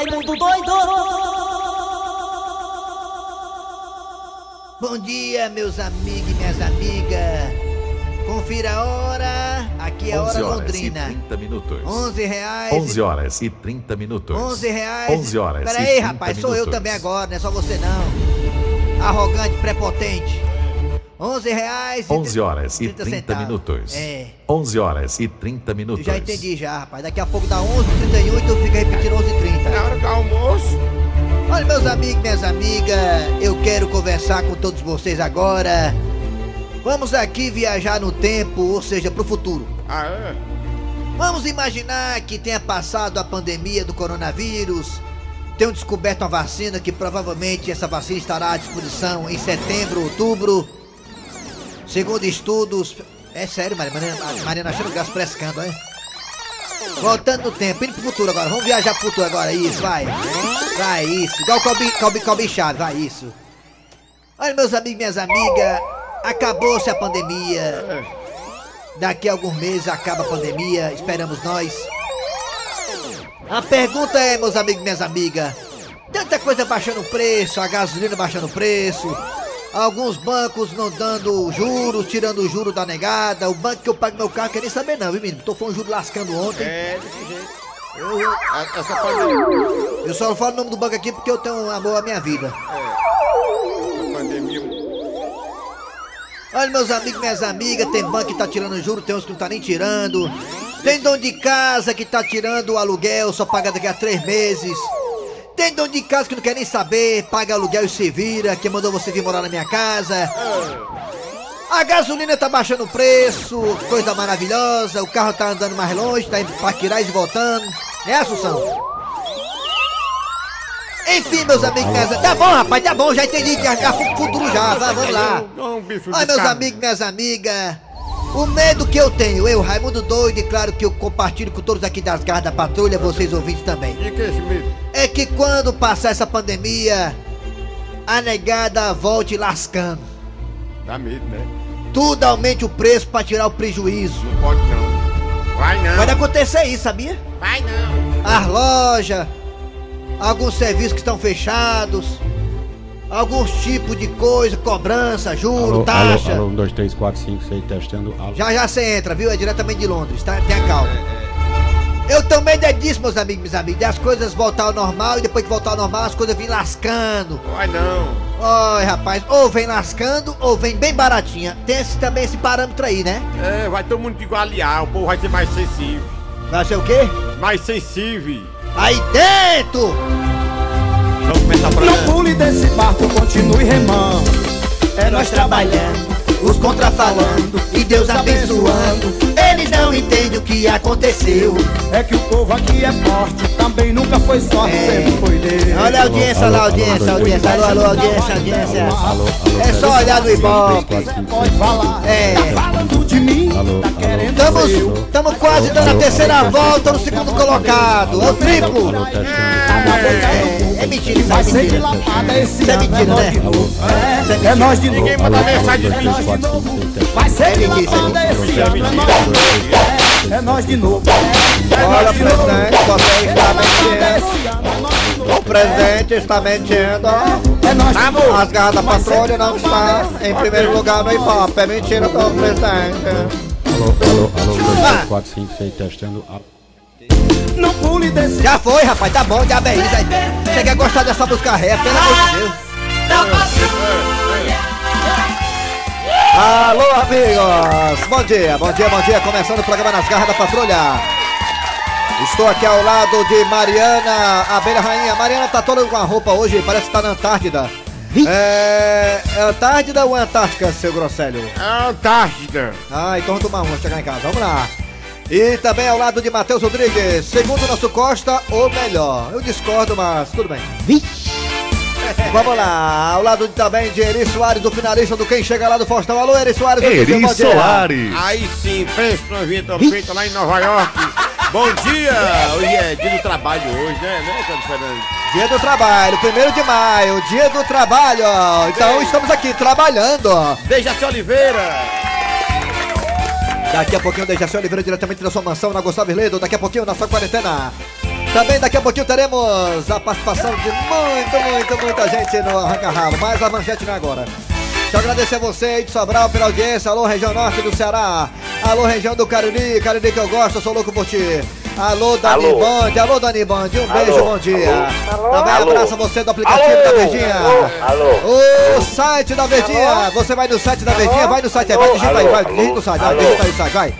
Raimundo doido! Bom dia, meus amigos e minhas amigas. Confira a hora. Aqui é a 11 hora londrina. e 30 minutos. 11 reais. 11 horas e 30 minutos. 11 reais. 11 horas Pera aí, 30 rapaz, sou eu minutos. também agora, não é só você não. Arrogante, prepotente. 11 reais e 11 horas e 30 30 centavos. minutos. É. 11 horas e 30 Eu minutos. já entendi já, rapaz. Daqui a pouco dá 11h31 e tu fica repetindo 11h30. Na hora do almoço. Olha, meus amigos, minhas amigas, eu quero conversar com todos vocês agora. Vamos aqui viajar no tempo, ou seja, pro futuro. Ah, é? Vamos imaginar que tenha passado a pandemia do coronavírus, tenham descoberto uma vacina que provavelmente essa vacina estará à disposição em setembro, outubro. Segundo estudos. É sério, Mariana, Mariana, achando gás frescando, hein? Voltando no tempo, indo pro futuro agora. Vamos viajar pro futuro agora, isso, vai. Vai, isso. Igual o Calbi, Chaves, vai, isso. Olha, meus amigos, minhas amigas, acabou-se a pandemia. Daqui a alguns meses acaba a pandemia, esperamos nós. A pergunta é, meus amigos minhas amigas, tanta coisa baixando o preço, a gasolina baixando o preço, alguns bancos não dando juros, tirando o juro da negada, o banco que eu pago meu carro quer nem saber não, viu menino? Tô falando juro lascando ontem. É, desse jeito. Eu, eu, Essa pandemia. eu só falo o nome do banco aqui porque eu tenho um amor à minha vida. Pandemia. Olha, meus amigos, minhas amigas, tem banco que tá tirando juro, tem uns que não tá nem tirando. Tem dono de casa que tá tirando o aluguel, só paga daqui a três meses. Tem dono de casa que não quer nem saber, paga aluguel e se vira, que mandou você vir morar na minha casa. A gasolina tá baixando o preço, coisa maravilhosa, o carro tá andando mais longe, tá indo pra Quirais e voltando. É, Assunção? Enfim, meus amigos, minhas... tá bom, rapaz, tá bom, já entendi, já, já futuro já, vai, vamos lá. De meus amigos, minhas amigas, o medo que eu tenho, eu, Raimundo Doido, e claro que eu compartilho com todos aqui das garras da patrulha, vocês ouvintes também, E que é esse medo? é que quando passar essa pandemia, a negada volte lascando. Dá medo, né? Tudo aumente o preço pra tirar o prejuízo. Não pode não. Vai não. Pode acontecer isso, sabia? Vai não. As lojas, alguns serviços que estão fechados, alguns tipos de coisa, cobrança, juro, Alô, taxa. alô, alô, 1, 2, 3, 4, 5, 6, testando. Alô. Já já você entra, viu? É diretamente de Londres, tá? Tenha calma. Eu medo é disso, meus amigos, meus amigos. Das coisas voltar ao normal e depois que voltar ao normal, as coisas vêm lascando. Vai não. Oi, rapaz, ou vem lascando ou vem bem baratinha. Tem esse, também esse parâmetro aí, né? É, vai todo mundo igualiar. O povo vai ser mais sensível. Vai ser o quê? Mais sensível. Aí dentro! Não pule desse barco, continue remando. É nós trabalhando, os contra falando e Deus abençoando. Eles não entendem o que aconteceu. é que o povo aqui é forte, também nunca foi sorte, É. sempre foi Deus. Olha a audiência Alô, lá, alô, audiência, alô, audiência. Alô, alô, audiência, audiência. É só olhar no Ibope. Pode falar, É. tá falando de mim, Alô, tá querendo Estamos, estamos quase dando a terceira alô, volta no segundo colocado. É o triplo. É, é mentira, isso é Vai ser de mentira. lapada esse Isso é mentira, nós né? novo. É É, é nós de novo. Ninguém manda alô, mensagem de 2, mim. 3, 4, 5, 6, testando. Vai ser É de é lapada esse é ano, é mentira. nós de novo. É, é nós de novo. É Olha, nós de novo. presidente, você está mentindo. é novo. O presidente está mentindo. É nós de novo. As garras da patrulha não está em primeiro lugar no Ibope. É mentira do presidente. Alô, alô, alô, 2, Ah. 3, 4, 5, 6, testando. Não pule desse Já foi, rapaz, tá bom, já bem. Você quer gostar dessa música ré, pelo amor de Deus. Alô, amigos! Bom dia, bom dia, bom dia. Começando o programa Nas Garras da Patrulha. Estou aqui ao lado de Mariana, Abelha Rainha. Mariana tá toda com a roupa hoje, parece que tá na Antártida. É, é Antártida ou Antártica, seu Grosselho? É Antártida. Ah, então vamos tomar uma, chegar em casa. Vamos lá. E também ao lado de Matheus Rodrigues, segundo o nosso Costa, ou melhor. Eu discordo, mas tudo bem. Vamos lá, ao lado de, também de Eri Soares, o finalista do Quem Chega Lá do Faustão. Alô, Eri Soares. Eri. Soares. Aí sim, pensa numa vinheta feita lá em Nova York. Bom dia! Hoje é dia do trabalho hoje, né, né, Carlos Fernandes? Dia do trabalho, primeiro de maio, dia do trabalho. Então Sim. estamos aqui trabalhando. Dejaci Oliveira! Daqui a pouquinho, Dejaci Oliveira diretamente da sua mansão na Gustavo Ledo. Daqui a pouquinho na sua quarentena. Também daqui a pouquinho teremos a participação de muito, muito, muita gente no Arranca Rabo. Mas a manchete não é agora. Deixa eu agradecer a você de Sobral pela audiência. Alô, região norte do Ceará. Alô, região do Cariri. Cariri que eu gosto, eu sou louco por ti. Alô, Dani Alô. Bond. Alô, Dani Bond. Um beijo, Alô. bom dia. Alô. Também Alô. abraço a você do aplicativo Alô. da Verdinha. Alô. O site da Verdinha. Você vai no site da Verdinha, vai no site aí, vai, Alô. digita aí, vai, digita o site, vai, digita aí o site, vai.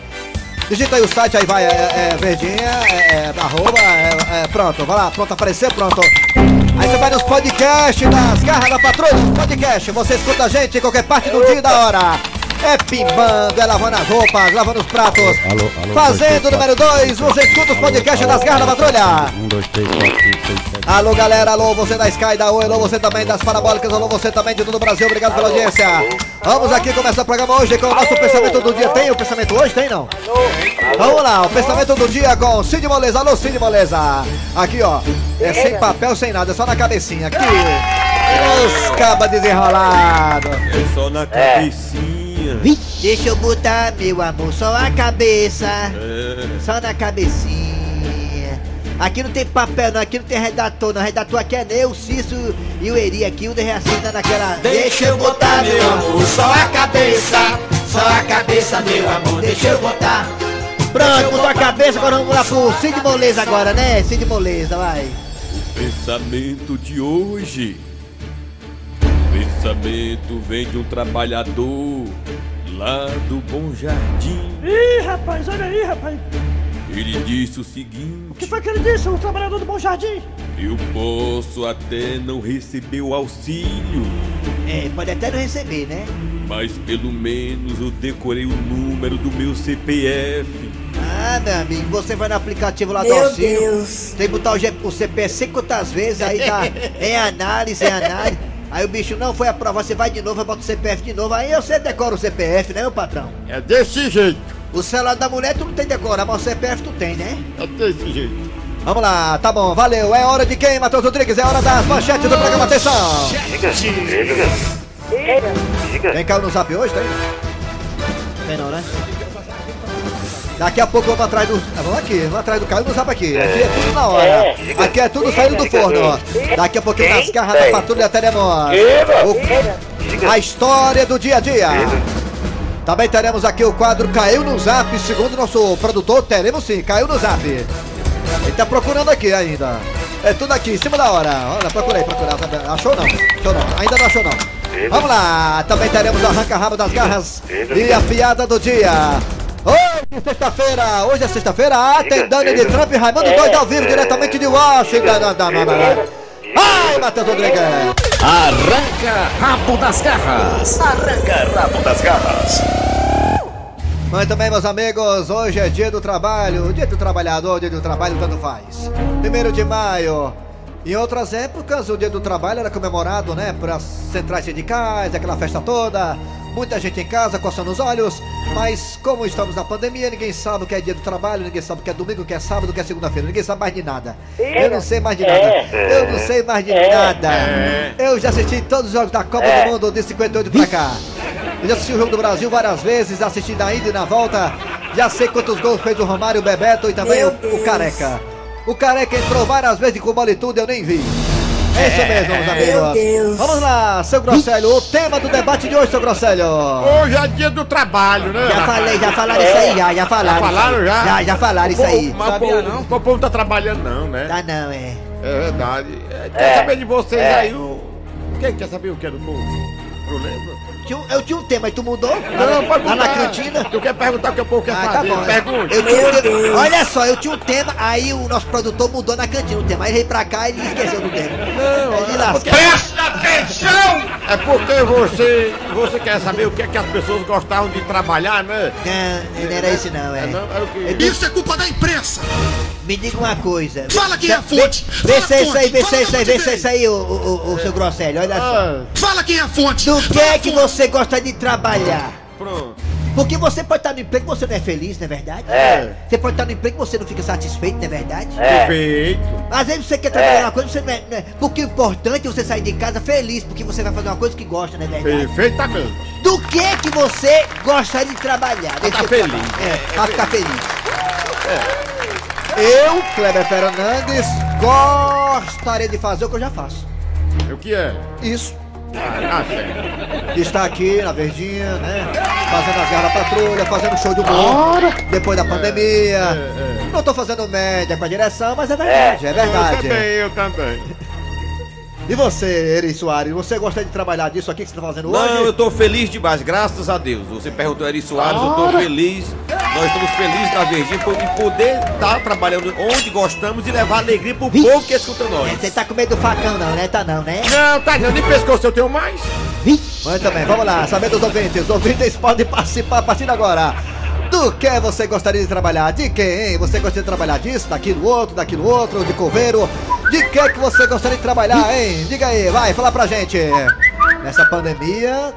Digita aí o site aí, vai, é, é Verdinha, é, é, arroba, é, é, pronto, vai lá, pronto, apareceu, pronto. Aí você vai nos podcasts das garras da patrulha, nos podcasts, você escuta a gente em qualquer parte do dia e da hora. É pimbando, é lavando as roupas, lavando os pratos. Alô, alô, Fazendo o dois, número 2, você escuta os podcasts das garras da patrulha. Um, dois, três, quatro, cinco, seis, sete. Alô galera, alô você da Sky, da Oi, alô você também das Parabólicas, alô você também de todo o Brasil, obrigado pela audiência. Vamos aqui começar o programa hoje com o nosso pensamento do dia. Tem o pensamento hoje? Tem não? Vamos lá, o pensamento do dia com Cid Moleza, alô Cid Moleza. Aqui ó, é sem papel, sem nada, é só na cabecinha. Aqui, os cabas desenrolados. É só na cabecinha. Deixa eu botar, meu amor, só a cabeça. É. Só na cabecinha. Aqui não tem papel, não. Aqui não tem redator, não. Redator aqui é eu, o Cício e o Eri. Aqui o de reacenda naquela. Deixa eu botar, meu amor, só a cabeça. Só a cabeça, meu amor, deixa eu botar. Pronto, botou a cabeça, agora vamos lá pro Cid Moleza agora, né? Cid Moleza, vai. Pensamento de hoje. Pensamento vem de um trabalhador lá do Bom Jardim. Ih, rapaz, olha aí, rapaz. Ele disse o O que seguinte: foi que ele disse, o trabalhador do Bom Jardim? Eu posso até não receber o auxílio, É, pode até não receber, né? mas pelo menos eu decorei o número do meu CPF. Ah, meu amigo, você vai no aplicativo lá do Meu auxílio. Deus. Tem que botar o, G- o CPF sei quantas vezes, aí tá em análise, em análise. Aí o bicho não foi aprovado, você vai de novo, bota o CPF de novo, aí você decora o CPF, né, meu patrão? É desse jeito, O celular da mulher tu não tem decorar, mas o CPF tu tem, né? é desse jeito. Vamos lá, tá bom, valeu. É hora de quem, Matheus Rodrigues? É hora das manchetes do programa, atenção! Quem caiu no zap hoje, tem? Tem não, né? Daqui a pouco vamos atrás do. ah, Vamos aqui, vamos atrás do Caio no zap aqui. Aqui é tudo na hora. Aqui é tudo saindo do forno, ó. Daqui a pouquinho nas garras da patrulha teremos o- a história do dia a dia. Também teremos aqui o quadro Caiu no Zap, segundo nosso produtor, teremos sim, caiu no Zap. Ele tá procurando aqui ainda. É tudo aqui, em cima da hora. Olha, procurei, procurei. Achou não? Achou não? Ainda não achou não. Vamos lá, também teremos o arranca-rabo das garras e a piada do dia. Hoje, sexta-feira, hoje é sexta-feira, tem Dani de Trump e Raimundo Doido ao vivo diretamente de Washington. Da- da- Ai, Matheus Rodrigues! Arranca rabo das garras. Arranca rabo das garras. Muito bem, meus amigos, hoje é dia do trabalho, dia do trabalhador, dia do trabalho, tanto faz. Primeiro de maio. Em outras épocas, o dia do trabalho era comemorado, né, por as centrais sindicais, aquela festa toda, muita gente em casa coçando os olhos, mas como estamos na pandemia, ninguém sabe o que é dia do trabalho, ninguém sabe o que é domingo, o que é sábado, o que é segunda-feira, ninguém sabe mais de nada. Eu não sei mais de nada. Eu não sei mais de nada. Eu já assisti todos os jogos da Copa do Mundo de 58 pra cá. Eu já assisti o jogo do Brasil várias vezes, assisti na ida e na volta. Já sei quantos gols fez o Romário, o Bebeto e também o, o. Careca. O Careca entrou várias vezes com bola e tudo, eu nem vi. É isso mesmo, meus amigos. Meu Deus. Vamos lá, seu Grosselho, o tema do debate de hoje, seu Grosselho. Hoje é dia do trabalho, né? Já falei, já falaram isso aí, já, já falaram. Já falaram, já? Já, já falaram isso aí. Mas o povo- o povo não tá trabalhando não, né? Tá não, é. É verdade. É, quer saber de vocês aí o... Quem quer saber o que é do povo? Problema? Tinha Eu tinha um tema e tu mudou? Não, pode Lá na mudar. cantina? Tu quer perguntar o que o povo quer Ah, tá fazer? bom. Pergunte. Eu tinha Deus. olha só, eu tinha um tema, aí o nosso produtor mudou na cantina o tema. Aí ele veio pra cá e ele esqueceu do tema. Não, Ele é lasca. É porque você, você quer saber o que é que as pessoas gostavam de trabalhar, né? Não, não era isso não, é. Não, era o? Isso é culpa da imprensa! Me diga uma coisa. Fala quem é a fonte! Vê se é isso aí, vê se é isso aí, de vê se é isso aí, o, o, o, seu Grosselho, olha só. Ah, Fala quem é a fonte! Do que Fala é que fonte. você gosta de trabalhar? pronto. Porque você pode estar no emprego que você não é feliz, não é verdade? É. Você pode estar no emprego que você não fica satisfeito, não é verdade? Perfeito. Às vezes você quer trabalhar uma coisa, você não é, não é- Porque o importante é você sair de casa feliz, porque você vai fazer uma coisa que gosta, não é verdade? Perfeitamente. Do que é que você gostaria de trabalhar? Deixa ficar eu feliz. falar. É, pra ficar feliz. Eu, Kleber Fernandes, gostaria de fazer o que eu já faço. O que é? Isso. Ah, certo. Está aqui na Verdinha, né? Fazendo as garras da patrulha, fazendo show de humor. Depois da pandemia. Não tô fazendo média com a direção, mas é verdade, é, Eu verdade. também, eu também. E você, Eri Soares, você gosta de trabalhar disso aqui que você tá fazendo Não, hoje? eu tô feliz demais, graças a Deus. Você perguntou Eri Soares, eu tô feliz. Nós estamos felizes na Verdinha por de poder estar trabalhando onde gostamos e levar alegria pro Vixe. povo que escuta nós. É, Você tá com medo do facão não, né? Tá não, né? Não, tá não, nem pescoço eu tenho mais. Muito bem, vamos lá, saber dos ouvintes. Os ouvintes podem participar a partir de agora. Do que você gostaria de trabalhar? De quem? Você gostaria de trabalhar disso, daquilo outro, daquilo outro, de coveiro? De que que você gostaria de trabalhar, hein? Diga aí, vai, fala pra gente. Nessa pandemia,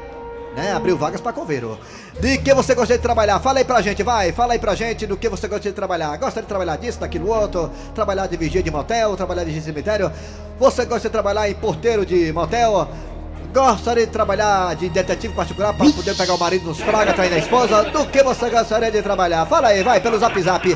né, abriu vagas pra coveiro. De que você gostaria de trabalhar? Fala aí pra gente, vai, fala aí pra gente do que você gostaria de trabalhar. Gostaria de trabalhar disso, daquilo outro? Trabalhar de vigia de motel, trabalhar de cemitério? Você gosta de trabalhar em porteiro de motel? Gostaria de trabalhar de detetive particular para poder pegar o marido nos praga, trair a esposa? Do que você gostaria de trabalhar? Fala aí, vai, pelo zap zap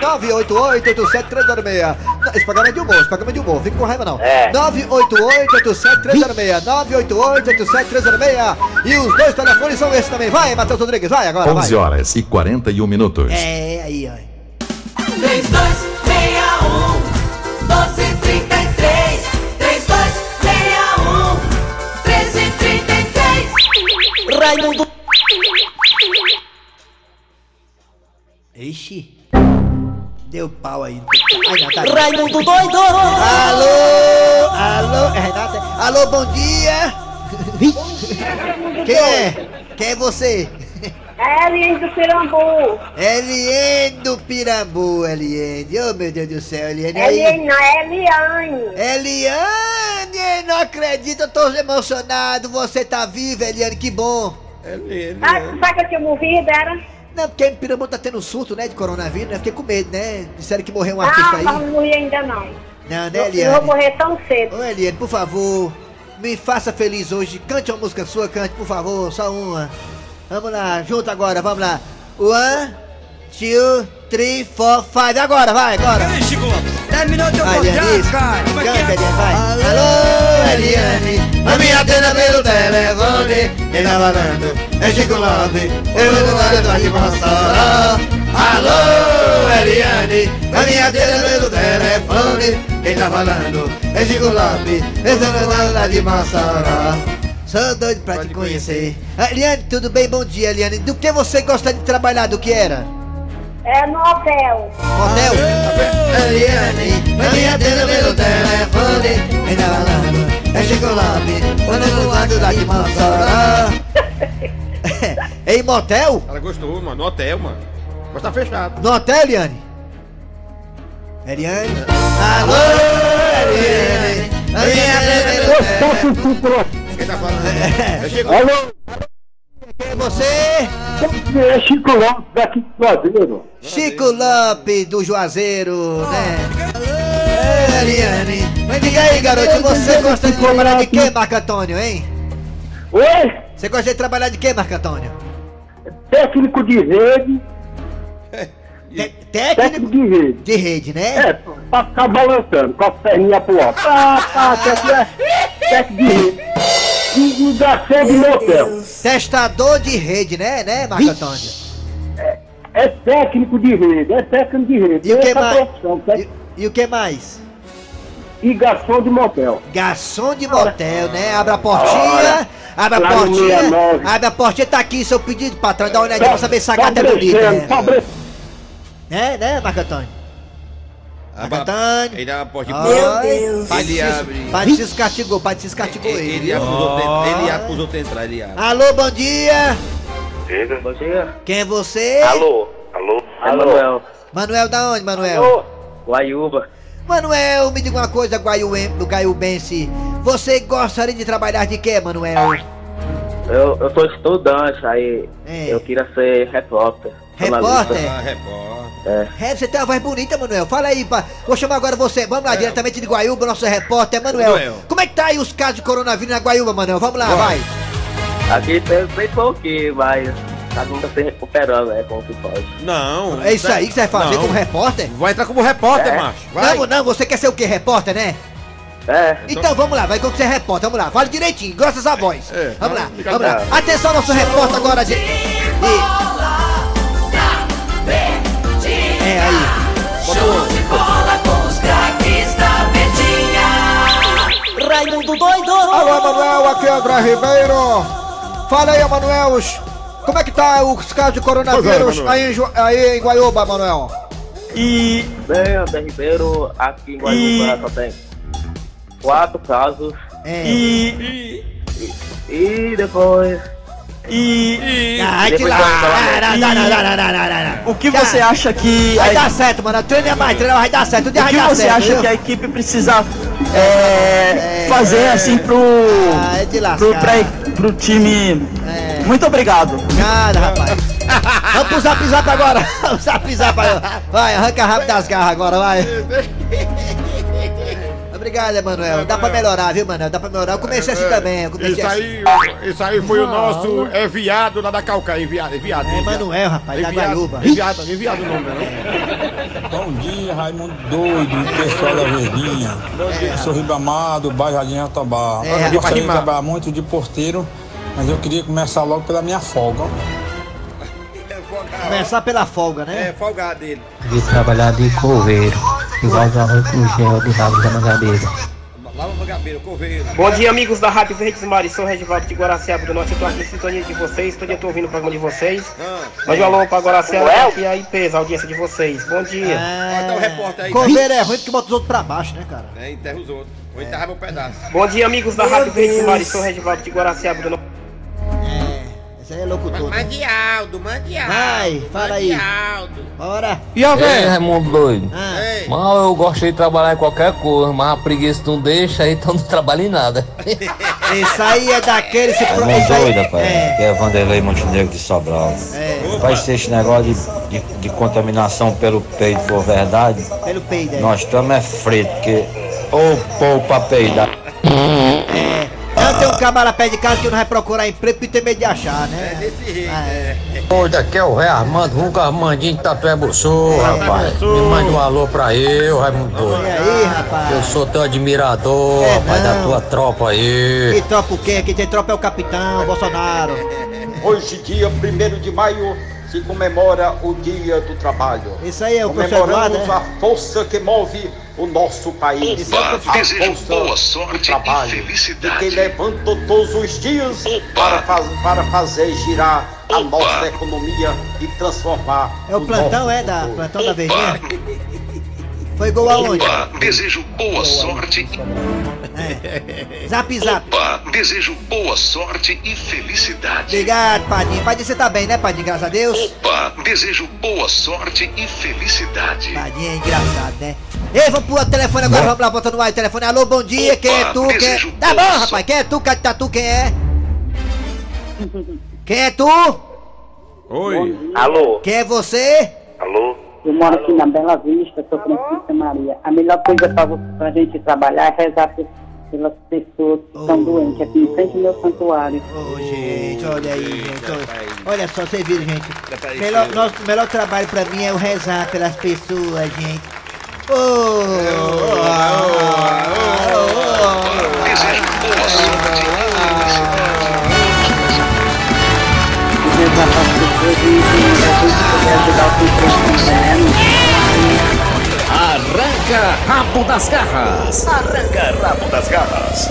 988-87306. Esse programa é de humor, esse programa é de humor, fica com raiva não. 988-87306, 988-87306. E os dois telefones são esses também. Vai, Matheus Rodrigues, vai agora, 11 vai. horas e 41 minutos. É, aí, ó. 3261 1233 Raimundo Ixi. Deu pau aí. Ai, não, tá Raimundo doido Alô, alô, é Renata? Alô, bom dia. Quem é? Quem é você? É, Eliane do Pirambu. Eliane do Pirambu, Eliane. Oh, meu Deus do céu, Eliane. aí. Eliane, não, é Eliane. Eliane, não acredito, eu tô emocionado. Você tá viva, Eliane, que bom. Ah, tu sabe que eu tinha morrido, era? Não, porque em Pirambu tá tendo surto, né, de coronavírus, né? Fiquei com medo, né? Disseram que morreu um artista Não, aí. mas não morri ainda não. Não, né, Eu não vou Eliane? morrer tão cedo. Ô, Eliane, por favor, me faça feliz hoje. Cante uma música sua, cante, por favor, só uma. Vamos lá, junto agora, vamos lá. One, two, three, four, five. Agora, vai, agora. Terminou teu Vai, contrato, isso. cara. Como é Canta, é? Eliane, vai. Alô, Eliane, a minha tela pelo telefone, quem tá falando é Chico Lopes, eu vou lá do de Mossoró. Alô, Eliane, a minha tela pelo telefone, quem tá falando é Chico Lopes, eu vou lá de Mossoró. Sou doido pra te conhecer. Ah, Eliane, tudo bem? Bom dia, Eliane. Do que você gosta de trabalhar? Do que era? É no hotel. Hotel? Eliane, a minha tela pelo telefone, tá falando é Chico Lopes, quando do lado da de Mossoró. em motel? Ela gostou, mano, no hotel, mano. Mas tá fechado. No hotel, Eliane? Eliane? Alô, Eliane, a minha tela pelo telefone. Quem tá falando? É Chico. Quem é você? É Chico Lopes daqui do Juazeiro. Chico Lopes do Juazeiro, né? É, Eliane, mas diga aí, garoto, você gosta de trabalhar de quê, Marco Antônio, hein? Oi? Você gosta de trabalhar de quê, Marco Antônio? Técnico de rede. Te- Técnico técnico de rede. de rede, né? É, pra ficar balançando, com a perninha pro alto. Pá, pá, técnico é- técnico de rede. E, e garçom de motel. Testador de rede, né, né, Marco Antônio? É técnico de rede, é técnico de rede. E o que mais? profissão, té- E, e o que mais? E garçom de motel. Garçom de motel, né? Abre a portinha, abre a lá portinha, 69. abre a portinha, tá aqui seu pedido, patrão, dá uma olhadinha pra saber se a gata é bonita, né? fabrecendo. Né, né, Marco Antônio? Antônio. Ele abre a porta de Ai, Ele Pai de Cis- abre. Cis castigou, Cis castigou Ele, ele. ele abre pros outros ele abre pros outros entrar, ele abre. Alô, bom dia. Bom dia. Quem é você? Alô? Alô? Manuel. Manuel da onde, Manuel? Guaiúba. Manuel, me diga uma coisa, Guaiuem- do Guaiubense. Você gostaria de trabalhar de quê, Manuel? Eu, eu sou estudante, aí É. eu queria ser repórter. Repórter? Ah, repórter. É, você tem uma voz bonita, Manuel. Fala aí, pá. Vou chamar agora você. Vamos lá, diretamente de Guaiúba, nosso repórter, Manuel. Manuel. Como é que tá aí os casos de coronavírus na Guaiúba, Manuel? Vamos lá, vai. Aqui tem bem pouquinho, mas machucado nunca se recuperando, né? Como que pode. Não. É isso aí que você vai fazer Não. como repórter? Vai entrar como repórter, É. macho. Vai. Não, não, você quer ser o quê? Repórter, né? É. Então vamos lá, vai como você é repórter, vamos lá, fale direitinho, grossa essa voz. É, vamos lá, vamos lá. Atenção, nosso repórter agora de. de- É aí. Raimundo doido! Alô, Manuel, aqui é André Ribeiro. Fala aí, Manuel, como é que tá os casos de coronavírus é, aí, em, aí em Guaiúba, Manuel? E. Bem, André Ribeiro, aqui em Guarulhos só tem quatro casos. É. E. E depois. E. Ai, lá. não. O que você acha que. Vai dar certo, mano. Treina mais, treina vai dar certo. O que você acha que a equipe precisa é, fazer assim pro. Ah, é pro, pré, pro time. É. Muito obrigado. Nada, rapaz. Vamos pro zap zap agora. Vamos zap zap agora. Vai, arranca rápido das garras agora, vai. Obrigado, Emanuel. Dá pra melhorar, viu, Manuel? Dá pra melhorar. Eu comecei assim também. Comecei Isso assim. aí, isso aí foi o nosso é viado lá da Calcaia, enviado, enviado. É Emanuel, rapaz, da Guaiúba. Enviado, enviado o nome, né? Bom dia, Raimundo Doido, pessoal da Verdinha. Eu sou Ribamado, bairro Jardim Jatobá. É, eu gostaria de trabalhar muito de porteiro, mas eu queria começar logo pela minha folga. Começar pela folga, né? É, folgado dele. De trabalhar de coveiro, igual do arroz com gel de rabo da mangabeira. A. Bom dia, amigos da Rádio Verdes Mares. Sou Regivaldo de Guaraciaba do Norte. Eu tô aqui em sintonia de vocês. Todo dia tô ouvindo o programa de vocês. Ah, Mande um alô pra Guaraciaba e aí pesa a audiência de vocês. Bom dia. O repórter aí. Coveiro é ruim porque bota os outros pra baixo, né, cara? É, enterra os outros. Vou enterrar meu pedaço. Bom dia, amigos da Meu Rádio Verdes. Mares. Sou Regivaldo de Guaraciaba do Norte. É, esse aí é locutor. né? Mandialdo, Mandialdo. Vai, fala aí. Mandialdo. Bora. E a Ei, Raimundo doido. Ah, Ei, Mal eu gostei de trabalhar em qualquer coisa, mas a preguiça não deixa, então não trabalho em nada. esse aí é daquele. Esse pro... Raimundo doido, rapaz. É, Aqui é Vanderlei Montenegro de Sobral. é, Rapaz, se esse negócio de, de, de contaminação pelo peito for verdade, pelo peido aí. nós estamos é frito, porque ou pô pra peidar. É. Camarada perto de casa que não vai procurar emprego porque tem medo de achar, né? é desse jeito. Ah, é. Doido, aqui é o Ré Armando, Runca Armandinho de Tatué Buçu, rapaz. Me mande um alô pra eu, Raimundo E doido. aí, rapaz? Eu sou teu admirador, É, rapaz, da tua tropa aí. Que tropa o quê? Quem tem tropa é o capitão, Bolsonaro. Hoje, dia 1 de maio, se comemora o Dia do Trabalho. Isso aí é o professor Eduardo, Comemoramos né? a força que move o nosso país. Esse é o professor- a força do trabalho. De quem levantou todos os dias para, faz- para fazer girar a nossa economia e transformar É o plantão, nosso é? Da, futuro. plantão da Verdinha? Foi gol aonde? Desejo boa sorte. É. Zap, zap. Opa, desejo boa sorte e felicidade. Obrigado, Padinho. Padinho, você tá bem, né, Padinho? Graças a Deus. Opa, desejo boa sorte e felicidade. Padinho é engraçado, né? Ei, vamos pro outro telefone agora, vamos lá, botando no ar o telefone. Alô, bom dia, quem é tu? Quem é... Tá bom, boa rapaz, quem é tu? Tatu, quem é? Quem é tu? Oi. Alô? Quem é você? Alô? Eu moro aqui na Bela Vista, sou Francisca Maria. A melhor coisa pra, pra gente trabalhar é rezar pe- pelas pessoas que estão doentes, aqui em frente ao meu santuário. Ô, gente, olha aí, gente. Olha, olha só, você viu, gente. isso, Melhor, nosso melhor trabalho pra mim é o rezar pelas pessoas, gente. Arranca rabo das garras. Arranca rabo das garras.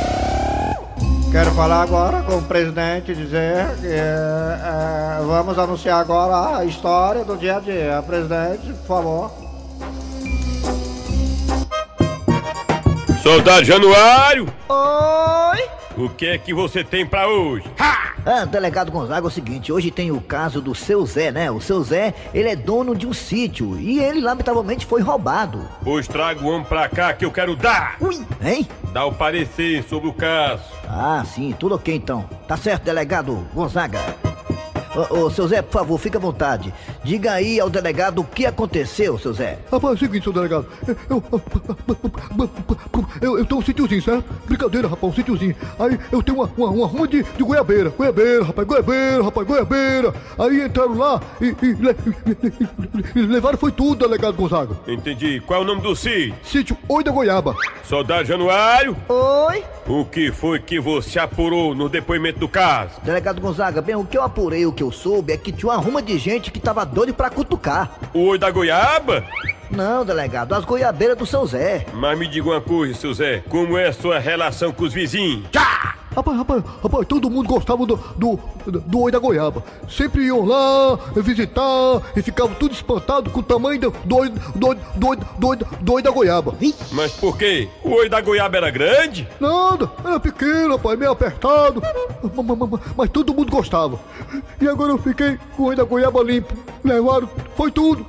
Quero falar agora com o presidente, dizer que é, é, vamos anunciar agora a história do dia a dia. Presidente, por favor. Soldado Januário, Oi! o que é que você tem pra hoje? Ah, delegado Gonzaga, é o seguinte, hoje tem o caso do seu Zé, né? O seu Zé, ele é dono de um sítio e ele lamentavelmente foi roubado. Pois traga o homem pra cá que eu quero dar. Ui, hein? Dá o parecer sobre o caso. Ah, sim, tudo ok então. Tá certo, delegado Gonzaga. Ô, ô, seu Zé, por favor, fica à vontade. Diga aí ao delegado o que aconteceu, seu Zé. Rapaz, é o seguinte, seu delegado. Eu, eu, eu tenho um sítiozinho, certo? Brincadeira, rapaz, um sítiozinho. Aí eu tenho uma, uma, uma ruma de, de goiabeira. Goiabeira, rapaz, goiabeira, rapaz, goiabeira. Aí entraram lá e, e, e- e levaram foi tudo, delegado Gonzaga. Entendi. Qual é o nome do sítio? Sítio Oi da Goiaba. Soldado Januário? Oi? O que foi que você apurou no depoimento do caso? Delegado Gonzaga, bem, o que eu apurei, o que eu soube é que tinha uma ruma de gente que tava doido pra cutucar. O oi da goiaba? Não, delegado, as goiabeiras do seu Zé. Mas me diga uma coisa, seu Zé. Como é a sua relação com os vizinhos? Rapaz, rapaz, rapaz, todo mundo gostava do, do, do Oi da Goiaba. Sempre iam lá visitar e ficavam tudo espantado com o tamanho do, do, oi- do, oi- do, do, do Oi da Goiaba. Mas por quê? O oi da goiaba era grande? Nada, era pequeno, rapaz, meio apertado. Ma- ma- ma- Mas todo mundo gostava. E agora eu fiquei com o Oi da Goiaba limpo. Levaram, foi tudo.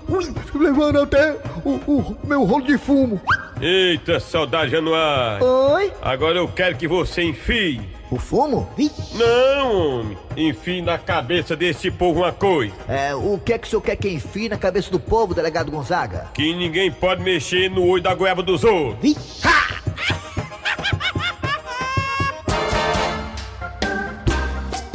Levando até o, o meu rolo de fumo. Eita, saudade Januário. Oi? Agora eu quero que você enfie. O fumo? Não, homem. Enfie na cabeça desse povo uma coisa. É, o que é que o senhor quer que enfie na cabeça do povo, delegado Gonzaga? Que ninguém pode mexer no olho da goiaba dos outros.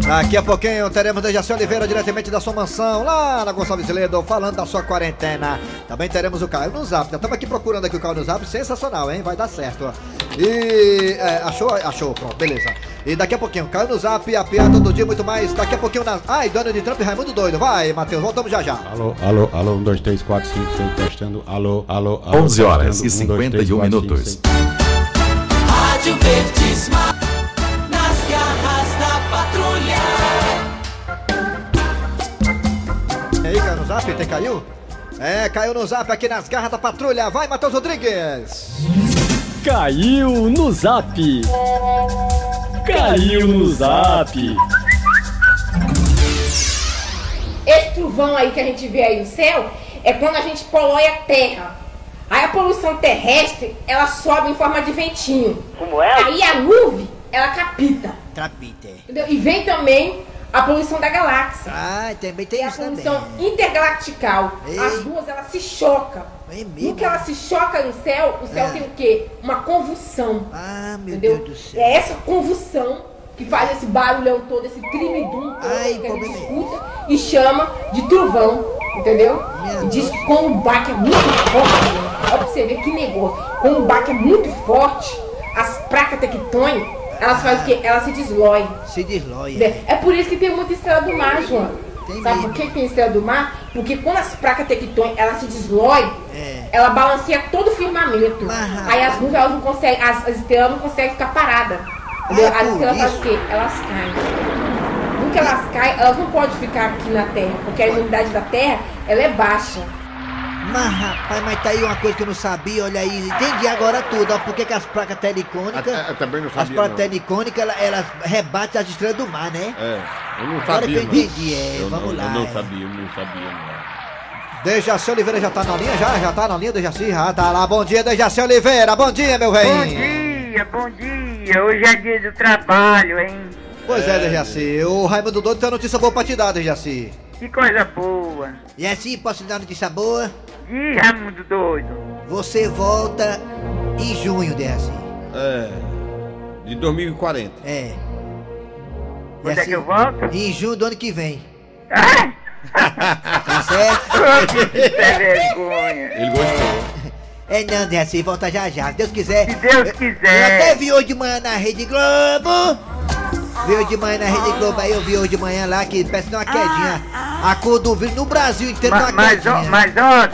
Daqui a pouquinho teremos Dejaci Oliveira diretamente da sua mansão, lá na Gonçalves Ledo, falando da sua quarentena. Também teremos o Caio no Zap. Já estamos aqui procurando aqui o Caio no Zap, sensacional, hein? Vai dar certo. ó. E. é, achou? Achou, pronto, beleza. E daqui a pouquinho, Caio no Zap, a piada todo dia, muito mais. Daqui a pouquinho na. Ai, Donald Trump e Raimundo Doido. Vai, Matheus, voltamos já já. Alô, alô, alô, 1, 2, 3, 4, 5, 6, testando. Alô, alô, alô. 11 horas testando. e 1, 2, 3, 51 4, 5, minutos. 6. Rádio caiu? É, caiu no Zap aqui nas garras da patrulha. Vai, Matheus Rodrigues. Caiu no zap. Caiu no zap. Esse trovão aí que a gente vê aí no céu é quando a gente polui a terra. Aí a poluição terrestre, ela sobe em forma de ventinho. Como é? Aí a nuvem, ela capita. Capita. Entendeu? E vem também a poluição da galáxia. Ah, também tem é a isso também. poluição intergalactical. Ei. As duas, elas se chocam. No que ela se choca no céu, o céu É. tem o quê? Uma convulsão. Ah, meu entendeu? Deus do céu. É essa convulsão que faz esse barulhão todo, esse todo Ai, que a gente problema. escuta e chama de trovão, entendeu? E diz que quando o baque é muito forte, olha pra você ver que negócio, quando o baque é muito forte, as placas tectônicas, elas fazem o quê? Elas se desloem. Se desloia. É por isso que tem muita estrela do mar, João. Tem Sabe mesmo. por que tem estrela do mar? Porque quando as placas tectônicas elas se desloem, É. ela balanceia todo o firmamento. Aí as nuvens elas não conseguem, as, as estrelas não conseguem ficar paradas. É as por estrelas fazem o quê? Elas caem. Que elas caem, elas não podem ficar aqui na Terra, porque a imunidade da Terra ela é baixa. Mas rapaz, mas tá aí uma coisa que eu não sabia, olha aí, entendi agora tudo, ó, porque que as placas telecônicas, Eu- eu também não as sabia, placas não. telecônicas, elas, elas rebatem as estrelas do mar, né? É, eu não Agora sabia. que eu não. entendi, é, eu vamos não, lá, Eu não é. sabia, eu não sabia. Não. Dejaci Oliveira já tá na linha, já? Já tá na linha, Dejaci? Já tá lá, bom dia, Dejaci Oliveira, bom dia, meu Bom velho. dia, bom dia. Hoje é dia do trabalho, hein? Pois é, Dejaci, o Raimundo Doido tem uma notícia boa pra te dar, Dejaci. Que coisa boa. E assim, posso lhe dar uma notícia boa? Ih, Raimundo doido. Você volta em junho, Dejaci. É. De 2040. É. Quando é que eu volto? Em junho do ano que vem. Ah! Tá certo? Que vergonha. Ele gostou. É não, Dejaci, volta já já, se Deus quiser. Se Deus Eu quiser. até vi hoje de manhã na Rede Globo. Vi hoje de manhã na Rede Globo, aí eu vi hoje de manhã lá que parece uma quedinha. A cor do vírus no Brasil inteiro Ma- uma Mas, ó, quedinha. mas ó,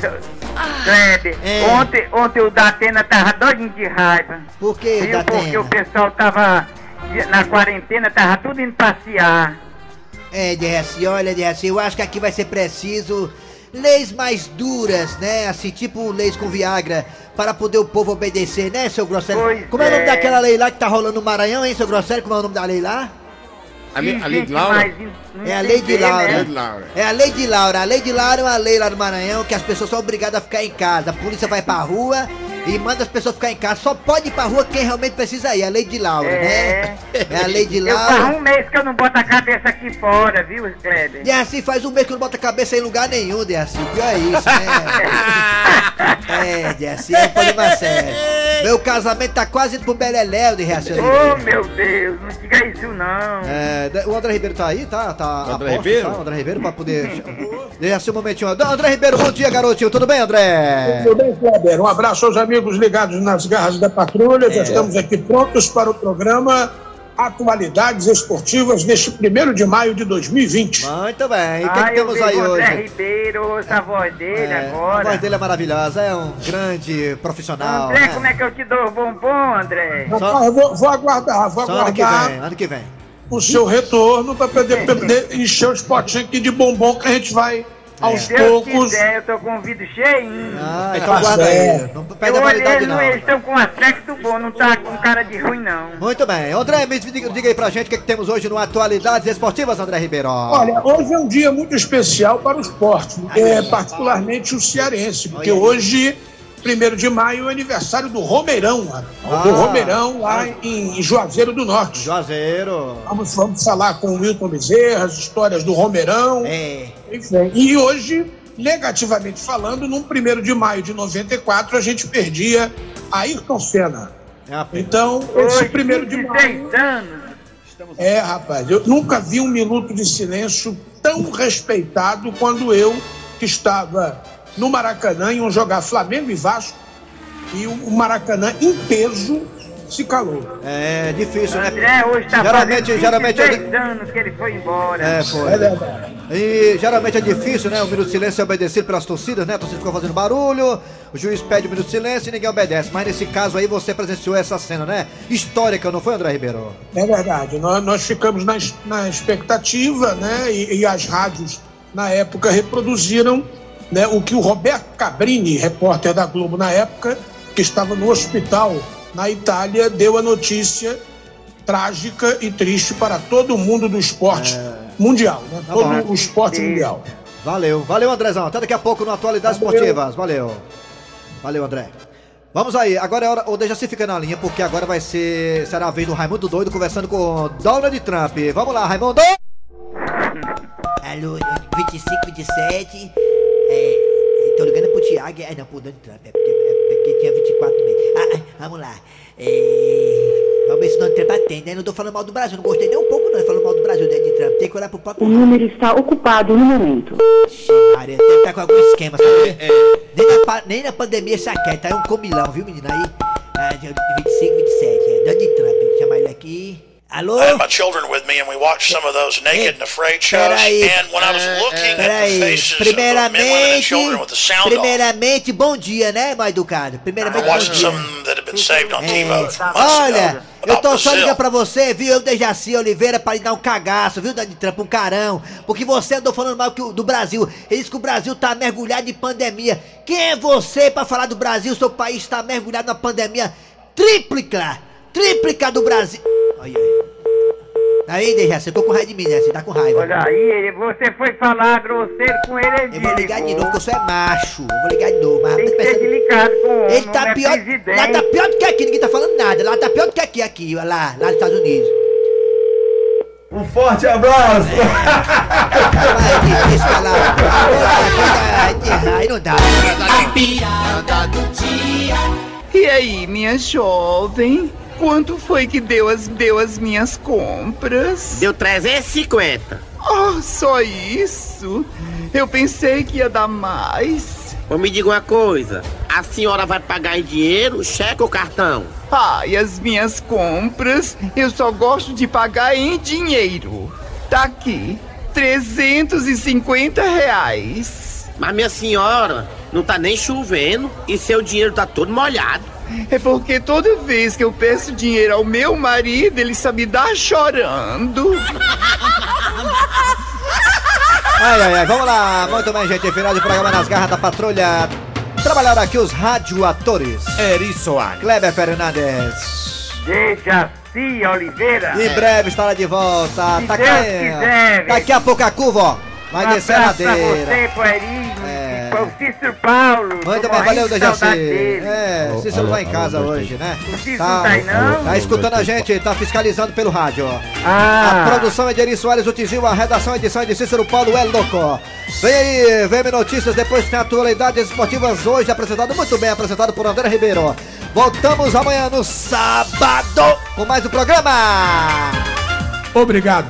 Kleber, É. ontem, ontem o Datena tava doidinho de raiva. Por que, Viu? Datena? Porque o pessoal tava na quarentena, tava tudo indo passear. É, Dejaci, olha, Dejaci, eu acho que aqui vai ser preciso leis mais duras, né? Assim, tipo leis com Viagra, para poder o povo obedecer, né, seu Grosselio? Pois Como é o nome é. daquela lei lá que tá rolando no Maranhão, hein, seu Grosselio? Como é o nome da lei lá? A lei, a lei de Laura? É a lei de entender, Laura. né? Lei de Laura. É a lei de Laura. A lei de Laura é uma lei lá no Maranhão que as pessoas são obrigadas a ficar em casa. A polícia vai pra rua E manda as pessoas ficar em casa. Só pode ir pra rua quem realmente precisa ir. É a lei de Laura, né? É a lei de Eu faz Laura. um mês que eu não boto a cabeça aqui fora, viu, Kleber? E assim faz um mês que não bota a cabeça em lugar nenhum, Deaci. Pior é isso, né? é, Deaci, é um problema sério. Meu casamento tá quase indo pro Beleléu de reação. Oh, meu Deus, não diga isso não. É, o André Ribeiro tá aí, tá? tá O André a postos, Ribeiro? Tá? O André Ribeiro pra poder. Deixa um momentinho. André Ribeiro, bom dia, garotinho. Tudo bem, André? Tudo bem, Kleber? Um abraço aos amigos ligados nas garras da patrulha. Já É. estamos aqui prontos para o programa Atualidades Esportivas neste 1 de maio de 2020. Muito bem. E o que, Ai, que temos aí o André hoje? Ribeiro, ouça a voz dele É, a agora. voz dele é maravilhosa, é um grande profissional. André, né? como é que eu te dou o bombom, André? Rapaz, eu vou, vou aguardar, vou Só ano que aguardar vem, ano que vem. o seu retorno para poder, poder encher os potinhos aqui de bombom que a gente vai aos Se Deus poucos. quiser, eu tô com o vidro cheinho. Ah, então guarda aí. Não perde a olhei, validade, eles, não. eles estão com aspecto bom, não tá com cara de ruim, não. Muito bem. André, me diga, diga aí pra gente o que, que temos hoje no Atualidades Esportivas, André Ribeiro. Olha, hoje é um dia muito especial para o esporte, é, particularmente o cearense, porque hoje, 1 de maio, é o aniversário do Romeirão. Ah. do Romeirão lá em Juazeiro do Norte. Juazeiro. Vamos, vamos falar com o Wilton Bezerra, as histórias do Romeirão. É. Enfim, e hoje, negativamente falando, num 1 de maio de 94, a gente perdia Ayrton Senna. É. Então, esse Hoje, primeiro de maio. 26 anos. É, rapaz, eu nunca vi um minuto de silêncio tão respeitado quando eu, que estava no Maracanã, iam jogar Flamengo e Vasco, e o Maracanã em peso se calou. É difícil, né? André hoje tá geralmente, geralmente 26 anos que ele foi embora. É, foi. É verdade. E geralmente é difícil, né? O minuto de silêncio é obedecido pelas torcidas, né? A torcida ficou fazendo barulho, o juiz pede o minuto de silêncio e ninguém obedece. Mas nesse caso aí você presenciou essa cena, né? Histórica, não foi, André Ribeiro? É verdade. Nós, nós ficamos na, na expectativa, né? E, e as rádios, na época, reproduziram né, o que o Roberto Cabrini, repórter da Globo na época, que estava no hospital na Itália, deu a notícia trágica e triste para todo mundo do esporte mundial, né? Tá Todo bom. o esporte E- mundial. Valeu, valeu, Andrezão. Até daqui a pouco no Atualidades Valeu. Esportivas. Valeu. Valeu, André. Vamos aí, agora é hora. O Dejaci fica na linha, porque agora vai ser. Será a vez do Raimundo Doido conversando com Donald Trump. Vamos lá, Raimundo! Alô, 25, 27. É. Tô ligando pro Thiago. É, não, pro Donald Trump. É porque, é porque tinha 24 meses. Ah, ah, vamos lá. É. Vamos ver se o Donald Trump atende, né? Não tô falando mal do Brasil, não gostei nem um pouco, não. Falando mal do Brasil, Donald Trump. Tem que olhar pro próprio. O número está ocupado no momento. Maria, deve estar com algum esquema, sabe? Nem, na, nem na pandemia saqueta, é um comilão, viu, menina? Aí, ah, de 25, 27, é Donald Trump, deixa eu chamar ele aqui. Alô? I had my children with me, and we watched some of those naked and afraid shows. Peraí. And when I was looking at the Peraí, faces of the men, women, and primeiramente, children with the sound off, primeiramente, bom dia, né, mal educado? I Primeiramente, bom watched dia. some that had been saved on TiVo É, months olha, ago eu about tô só Brazil. ligando pra você, viu? Eu, Dejaci Oliveira, pra lhe dar um cagaço, viu, Donald Trump? Um carão. Porque você andou falando mal que o- do Brasil. Ele disse que o Brasil tá mergulhado em pandemia. Quem é você pra falar do Brasil? Seu país tá mergulhado na pandemia tríplica. Tríplica do Brasil. Olha aí. Aí, Dejaci, eu tô com raiva de mim, né? Você tá com raiva. Olha aí, você foi falar grosseiro com ele, Eu vou ligar de novo, porque eu sou é macho. Eu vou ligar de novo, mas Tem que ser delicado com o homem, Ele tá é pior. presidente. Lá tá pior do que aqui, ninguém tá falando nada. Lá tá pior do que aqui, aqui, olha lá, lá nos Estados Unidos. Um forte abraço! Deixa eu falar. Aí- Aí não dá. A piada do dia. E aí, minha jovem? Quanto foi que deu as, deu as minhas compras? Deu 350. Oh, só isso? Eu pensei que ia dar mais. Ô, me diga uma coisa. A senhora vai pagar em dinheiro, cheque ou cartão? Ai, as minhas compras, eu só gosto de pagar em dinheiro. Tá aqui, 350 reais. Mas minha senhora, não tá nem chovendo e seu dinheiro tá todo molhado. É porque toda vez que eu peço dinheiro ao meu marido, ele só me dá chorando. Ai, ai, ai, vamos lá. Muito bem, gente. Final de programa nas garras da patrulha. Trabalharam aqui os radioatores. Eri Soares. Kleber Fernandes. Dejaci Oliveira. Em breve estará de volta. Se Tá Deus aqui- quiser. Daqui a pouco a curva, ó. Vai Um descer a ladeira. você, É. Foi o Cícero Paulo. Muito tô bem, valeu, Dejaci. É, Alô, Cícero alô, tá em casa alô, hoje, né? O Cícero não tá aí, não? Tá escutando a gente, tá fiscalizando pelo rádio. Ah. A produção é de Eri Soares, o Tizil, a redação e edição é de Cícero Paulo, é louco. Vem aí, VM Notícias, depois tem atualidades esportivas hoje, apresentado muito bem, apresentado por André Ribeiro. Voltamos amanhã no sábado com mais um programa. Obrigado.